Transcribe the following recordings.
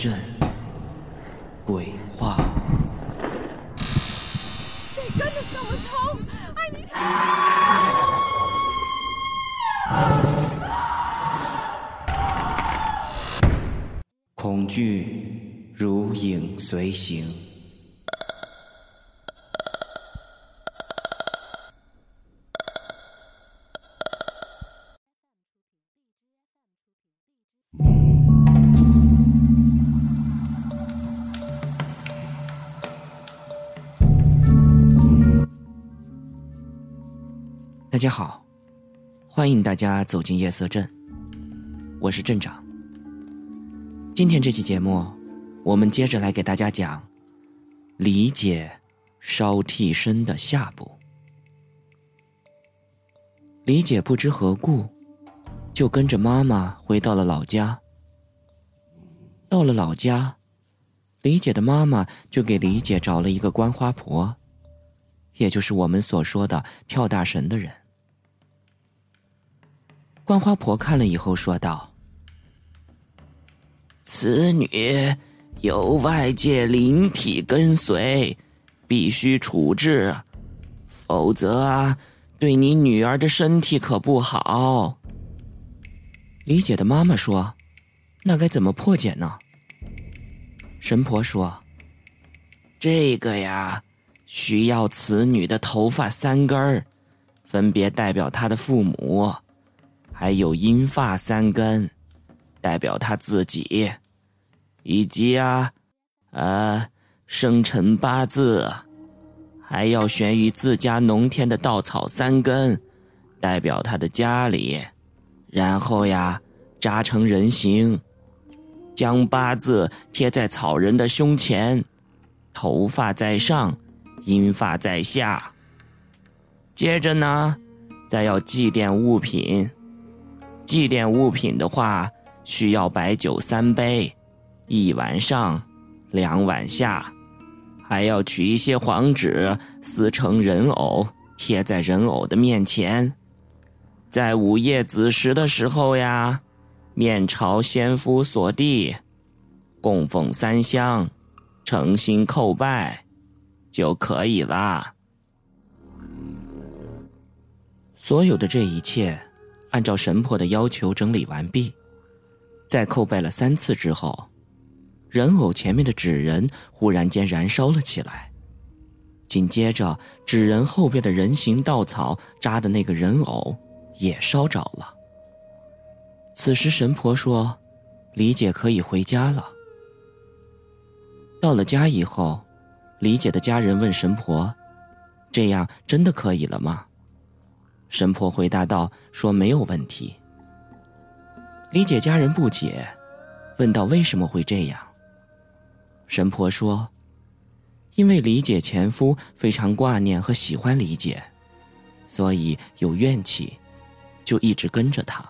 阵鬼话。恐惧如影随形。大家好，欢迎大家走进夜色镇，我是镇长。今天这期节目，我们接着来给大家讲李姐烧替身的下部。李姐不知何故，就跟着妈妈回到了老家。到了老家，李姐的妈妈就给李姐找了一个观花婆，也就是我们所说的跳大神的人。观花婆看了以后说道：“此女有外界灵体跟随，必须处置，否则啊，对你女儿的身体可不好。”李姐的妈妈说：“那该怎么破解呢？”神婆说：“这个呀，需要此女的头发三根儿，分别代表她的父母。”还有阴发三根，代表他自己，以及啊，呃，生辰八字，还要悬于自家农田的稻草三根，代表他的家里，然后呀，扎成人形，将八字贴在草人的胸前，头发在上，阴发在下。接着呢，再要祭奠物品。祭奠物品的话，需要白酒三杯，一碗上，两碗下，还要取一些黄纸撕成人偶，贴在人偶的面前。在午夜子时的时候呀，面朝先夫所地，供奉三香，诚心叩拜，就可以啦。所有的这一切。按照神婆的要求整理完毕，在叩拜了三次之后，人偶前面的纸人忽然间燃烧了起来。紧接着，纸人后边的人形稻草扎的那个人偶也烧着了。此时，神婆说：“李姐可以回家了。”到了家以后，李姐的家人问神婆：“这样真的可以了吗？”神婆回答道：“说没有问题。”李姐家人不解，问道：“为什么会这样？”神婆说：“因为李姐前夫非常挂念和喜欢李姐，所以有怨气，就一直跟着她。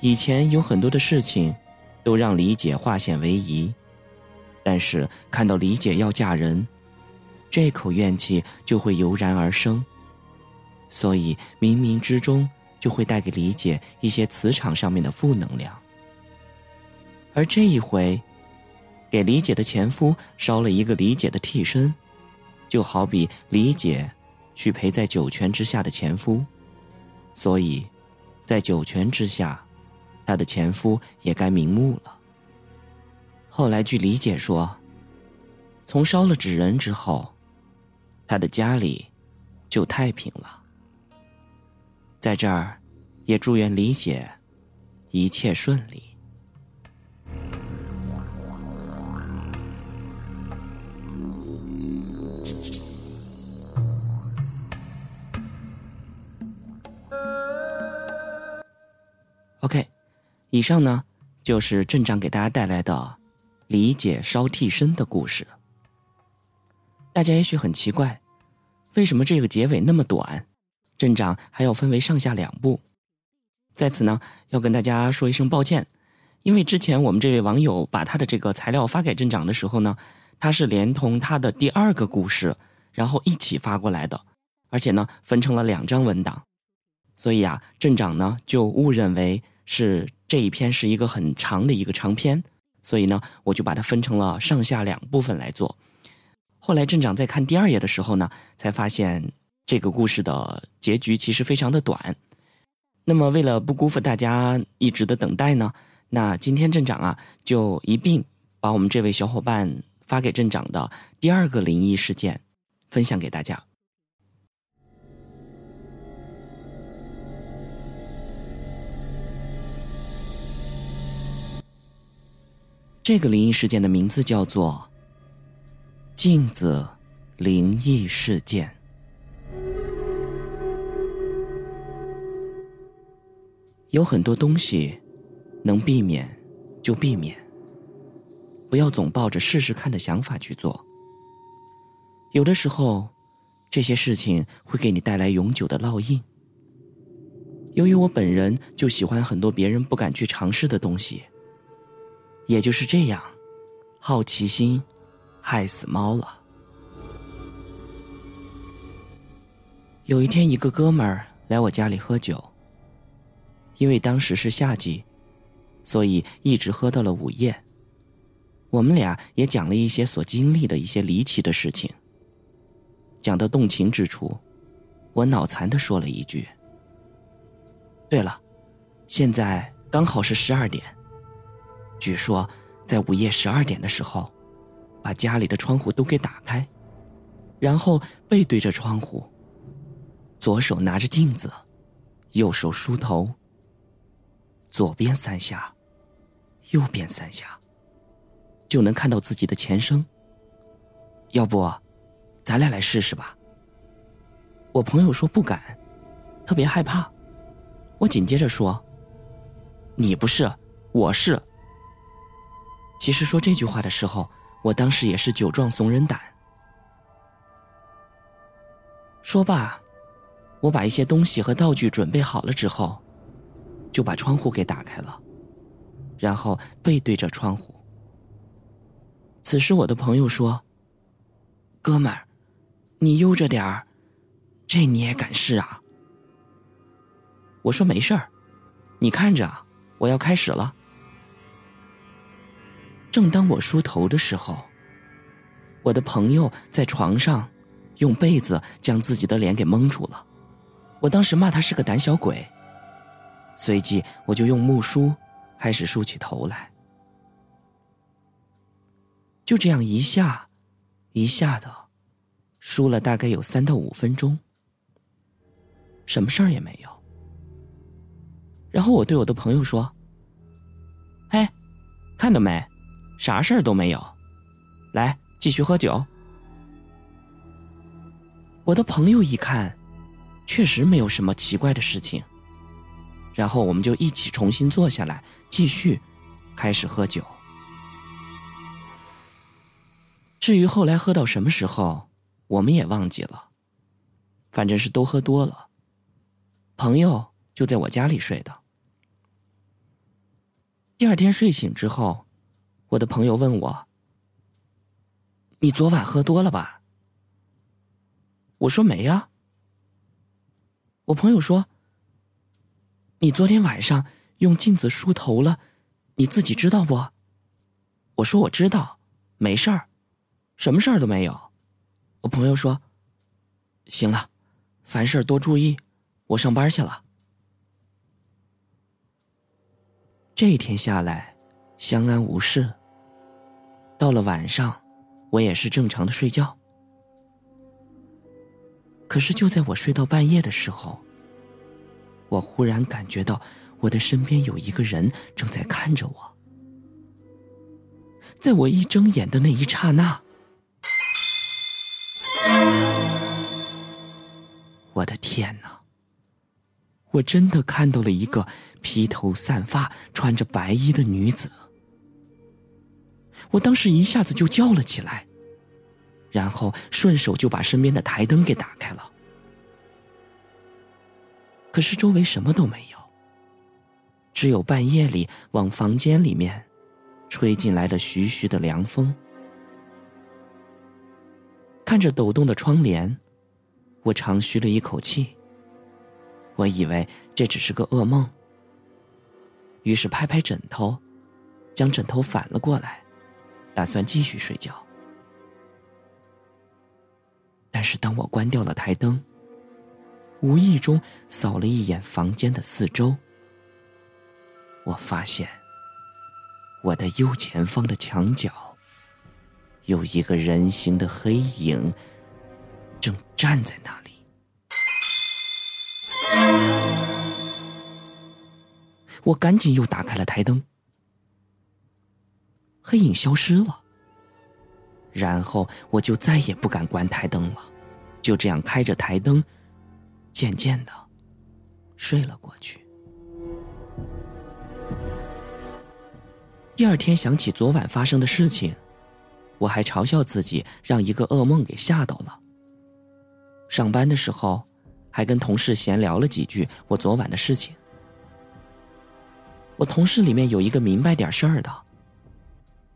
以前有很多的事情，都让李姐化险为夷，但是看到李姐要嫁人，这口怨气就会油然而生。”所以，冥冥之中就会带给李姐一些磁场上面的负能量。而这一回，给李姐的前夫烧了一个李姐的替身，就好比李姐去陪在九泉之下的前夫，所以，在九泉之下，她的前夫也该瞑目了。后来，据李姐说，从烧了纸人之后，她的家里就太平了。在这儿，也祝愿李姐一切顺利。OK，以上呢就是镇长给大家带来的李姐烧替身的故事。大家也许很奇怪，为什么这个结尾那么短？镇长还要分为上下两部，在此呢要跟大家说一声抱歉，因为之前我们这位网友把他的这个材料发给镇长的时候呢，他是连同他的第二个故事，然后一起发过来的，而且呢分成了两张文档，所以啊镇长呢就误认为是这一篇是一个很长的一个长篇，所以呢，我就把它分成了上下两部分来做。后来镇长在看第二页的时候呢，才发现这个故事的结局其实非常的短。那么为了不辜负大家一直的等待呢，那今天镇长啊就一并把我们这位小伙伴发给镇长的第二个灵异事件分享给大家。这个灵异事件的名字叫做“镜子灵异事件”。有很多东西能避免就避免，不要总抱着试试看的想法去做。有的时候，这些事情会给你带来永久的烙印。由于我本人就喜欢很多别人不敢去尝试的东西。也就是这样，好奇心害死猫了。有一天，一个哥们儿来我家里喝酒，因为当时是夏季，所以一直喝到了午夜。我们俩也讲了一些所经历的一些离奇的事情。讲到动情之处，我脑残的说了一句：“对了，现在刚好是十二点。”据说，在午夜十二点的时候，把家里的窗户都给打开，然后背对着窗户，左手拿着镜子，右手梳头，左边三下，右边三下，就能看到自己的前生。要不，咱俩来试试吧。我朋友说不敢，特别害怕。我紧接着说：“你不是，我是。”其实说这句话的时候，我当时也是酒壮怂人胆。说罢，我把一些东西和道具准备好了之后，就把窗户给打开了，然后背对着窗户。此时，我的朋友说：“哥们儿，你悠着点儿，这你也敢试啊？”我说：“没事儿，你看着，我要开始了。”正当我梳头的时候，我的朋友在床上用被子将自己的脸给蒙住了。我当时骂他是个胆小鬼，随即我就用木梳开始梳起头来。就这样一下一下的梳了大概有三到五分钟，什么事儿也没有。然后我对我的朋友说：“嘿，看到没？”啥事儿都没有，来继续喝酒。我的朋友一看，确实没有什么奇怪的事情。然后我们就一起重新坐下来，继续开始喝酒。至于后来喝到什么时候，我们也忘记了，反正是都喝多了。朋友就在我家里睡的。第二天睡醒之后。我的朋友问我：“你昨晚喝多了吧？”我说：“没呀。”我朋友说：“你昨天晚上用镜子梳头了，你自己知道不？”我说：“我知道，没事儿，什么事儿都没有。”我朋友说：“行了，凡事多注意，我上班去了。”这一天下来，相安无事。到了晚上，我也是正常的睡觉。可是就在我睡到半夜的时候，我忽然感觉到我的身边有一个人正在看着我。在我一睁眼的那一刹那，我的天哪！我真的看到了一个披头散发、穿着白衣的女子。我当时一下子就叫了起来，然后顺手就把身边的台灯给打开了。可是周围什么都没有，只有半夜里往房间里面吹进来的徐徐的凉风。看着抖动的窗帘，我长吁了一口气。我以为这只是个噩梦。于是拍拍枕头，将枕头反了过来，打算继续睡觉。但是当我关掉了台灯，无意中扫了一眼房间的四周，我发现我的右前方的墙角有一个人形的黑影，正站在那里。我赶紧又打开了台灯，黑影消失了。然后我就再也不敢关台灯了，就这样开着台灯，渐渐的睡了过去。第二天想起昨晚发生的事情，我还嘲笑自己让一个噩梦给吓到了。上班的时候，还跟同事闲聊了几句我昨晚的事情。我同事里面有一个明白点事儿的，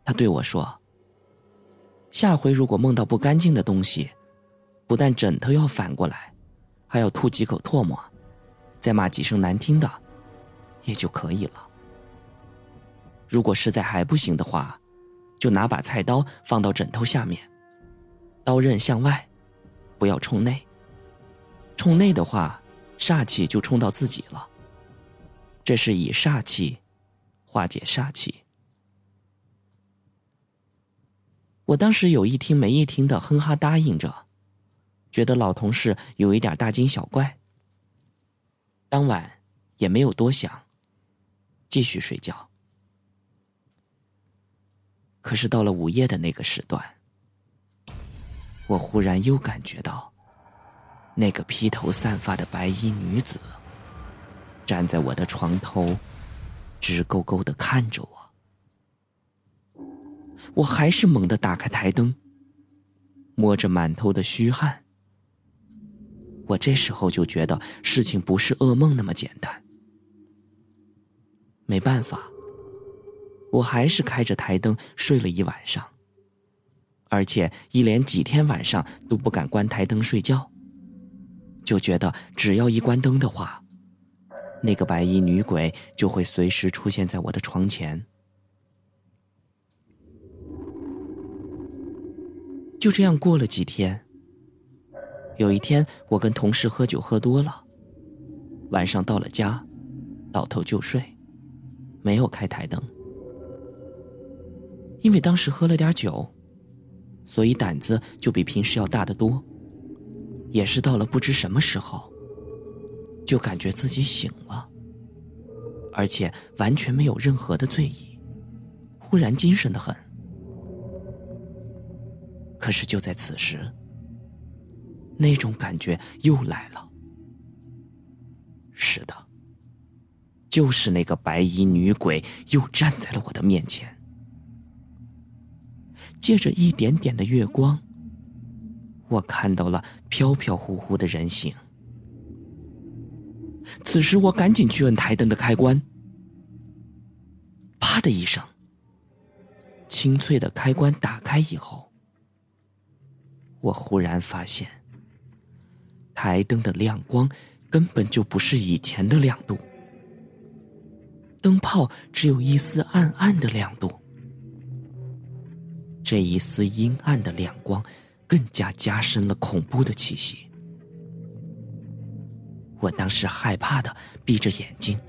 他对我说。下回如果梦到不干净的东西，不但枕头要反过来，还要吐几口唾沫，再骂几声难听的，也就可以了。如果实在还不行的话，就拿把菜刀放到枕头下面，刀刃向外，不要冲内。冲内的话，煞气就冲到自己了。这是以煞气化解煞气。我当时有一听没一听的哼哈答应着，觉得老同事有一点大惊小怪。当晚也没有多想，继续睡觉。可是到了午夜的那个时段，我忽然又感觉到，那个披头散发的白衣女子站在我的床头，直勾勾的看着我。我还是猛地打开台灯，摸着满头的虚汗。我这时候就觉得事情不是噩梦那么简单。没办法，我还是开着台灯睡了一晚上，而且一连几天晚上都不敢关台灯睡觉，就觉得只要一关灯的话，那个白衣女鬼就会随时出现在我的床前。就这样过了几天。有一天，我跟同事喝酒喝多了，晚上到了家，倒头就睡，没有开台灯。因为当时喝了点酒，所以胆子就比平时要大得多。也是到了不知什么时候，就感觉自己醒了，而且完全没有任何的醉意，忽然精神的很。可是就在此时，那种感觉又来了。是的，就是那个白衣女鬼又站在了我的面前，借着一点点的月光，我看到了飘飘忽忽的人形。此时，我赶紧去摁台灯的开关，啪的一声，清脆的开关打开以后。我忽然发现，台灯的亮光根本就不是以前的亮度，灯泡只有一丝暗暗的亮度。这一丝阴暗的亮光，更加加深了恐怖的气息。我当时害怕的闭着眼睛，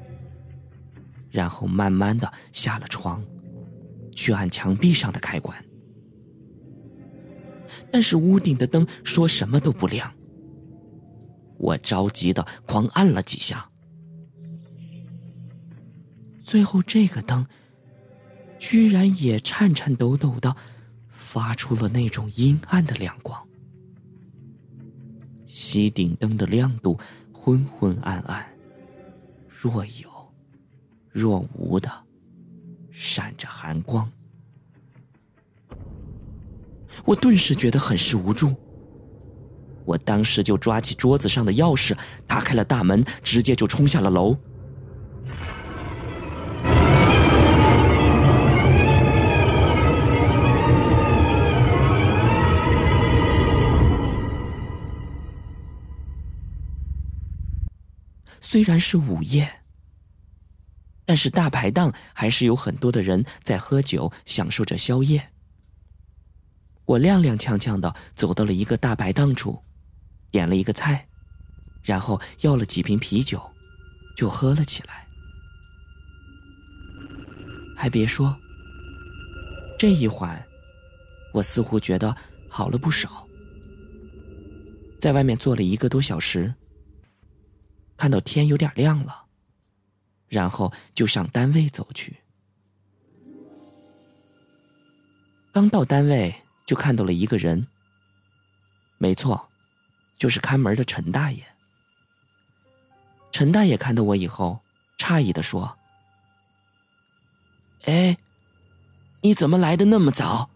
然后慢慢的下了床，去按墙壁上的开关。但是屋顶的灯说什么都不亮，我着急的狂按了几下，最后这个灯居然也颤颤抖抖的发出了那种阴暗的亮光，吸顶灯的亮度昏昏暗暗，若有若无的闪着寒光。我顿时觉得很是无助，我当时就抓起桌子上的钥匙，打开了大门，直接就冲下了楼。虽然是午夜，但是大排档还是有很多的人在喝酒，享受着宵夜。我踉踉跄跄的走到了一个大排档处，点了一个菜，然后要了几瓶啤酒，就喝了起来。还别说，这一缓，我似乎觉得好了不少。在外面坐了一个多小时，看到天有点亮了，然后就向单位走去。刚到单位，就看到了一个人。没错，就是看门的陈大爷。陈大爷看到我以后，诧异的说：“哎，你怎么来的那么早？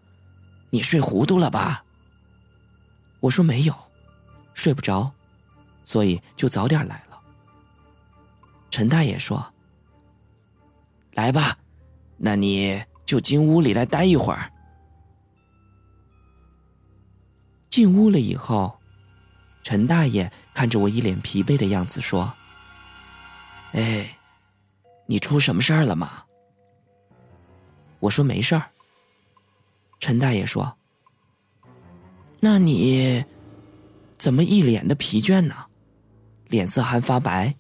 你睡糊涂了吧？”我说：“没有。”睡不着，所以就早点来了。陈大爷说：“来吧，那你就进屋里来待一会儿。”进屋了以后，陈大爷看着我一脸疲惫的样子说：“哎，你出什么事儿了吗？”我说：“没事儿。”陈大爷说：“那你……”怎么一脸的疲倦呢？脸色还发白。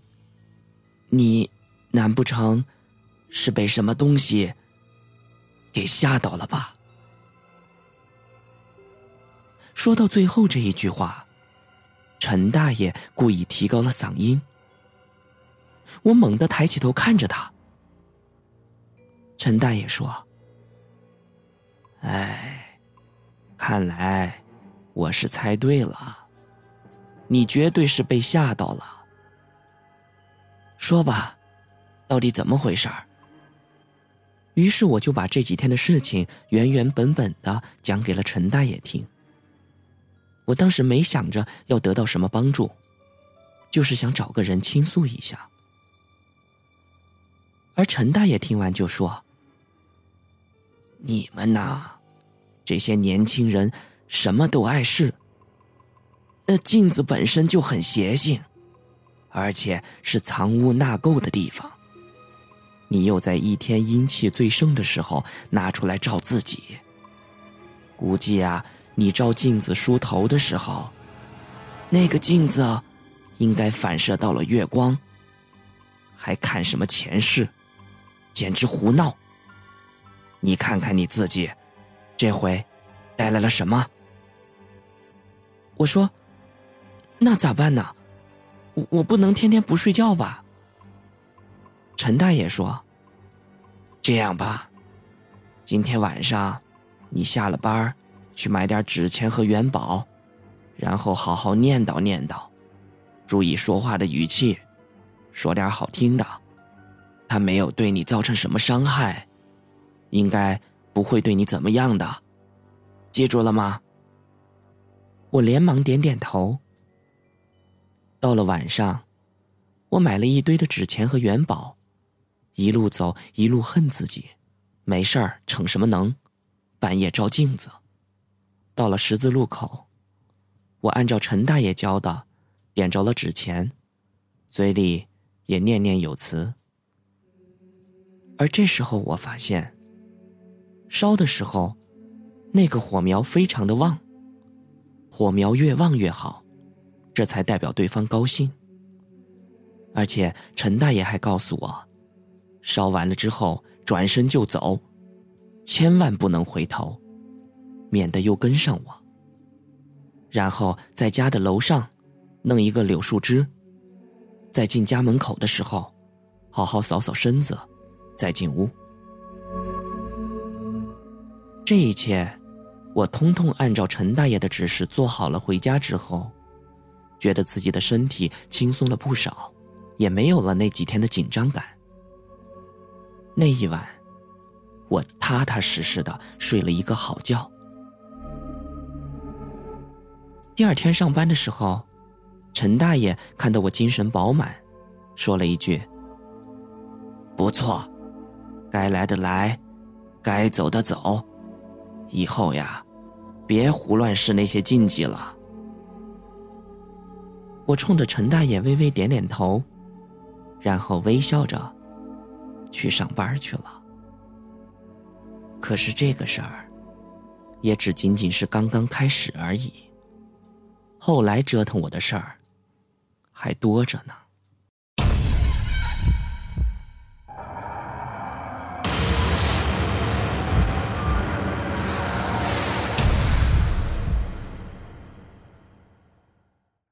你难不成是被什么东西给吓到了吧？说到最后这一句话，陈大爷故意提高了嗓音。我猛地抬起头看着他。陈大爷说：“哎，看来我是猜对了。”你绝对是被吓到了。说吧，到底怎么回事儿？于是我就把这几天的事情原原本本的讲给了陈大爷听。我当时没想着要得到什么帮助，就是想找个人倾诉一下。而陈大爷听完就说：“你们呐，这些年轻人什么都碍事。”那镜子本身就很邪性，而且是藏污纳垢的地方。你又在一天阴气最盛的时候拿出来照自己，估计啊，你照镜子梳头的时候，那个镜子应该反射到了月光。还看什么前世，简直胡闹！你看看你自己，这回带来了什么？我说。那咋办呢？我我不能天天不睡觉吧？陈大爷说：“这样吧，今天晚上你下了班去买点纸钱和元宝，然后好好念叨念叨，注意说话的语气，说点好听的。他没有对你造成什么伤害，应该不会对你怎么样的，记住了吗？”我连忙点点头。到了晚上，我买了一堆的纸钱和元宝，一路走一路恨自己，没事儿逞什么能，半夜照镜子。到了十字路口，我按照陈大爷教的，点着了纸钱，嘴里也念念有词。而这时候我发现，烧的时候，那个火苗非常的旺，火苗越旺越好。这才代表对方高兴。而且陈大爷还告诉我，烧完了之后转身就走，千万不能回头，免得又跟上我。然后在家的楼上弄一个柳树枝，在进家门口的时候，好好扫扫身子，再进屋。这一切，我通通按照陈大爷的指示做好了。回家之后。觉得自己的身体轻松了不少，也没有了那几天的紧张感。那一晚，我踏踏实实的睡了一个好觉。第二天上班的时候，陈大爷看到我精神饱满，说了一句：“不错，该来的来，该走的走，以后呀，别胡乱试那些禁忌了。”我冲着陈大爷微微点点头，然后微笑着去上班去了。可是这个事儿，也只仅仅是刚刚开始而已。后来折腾我的事儿，还多着呢。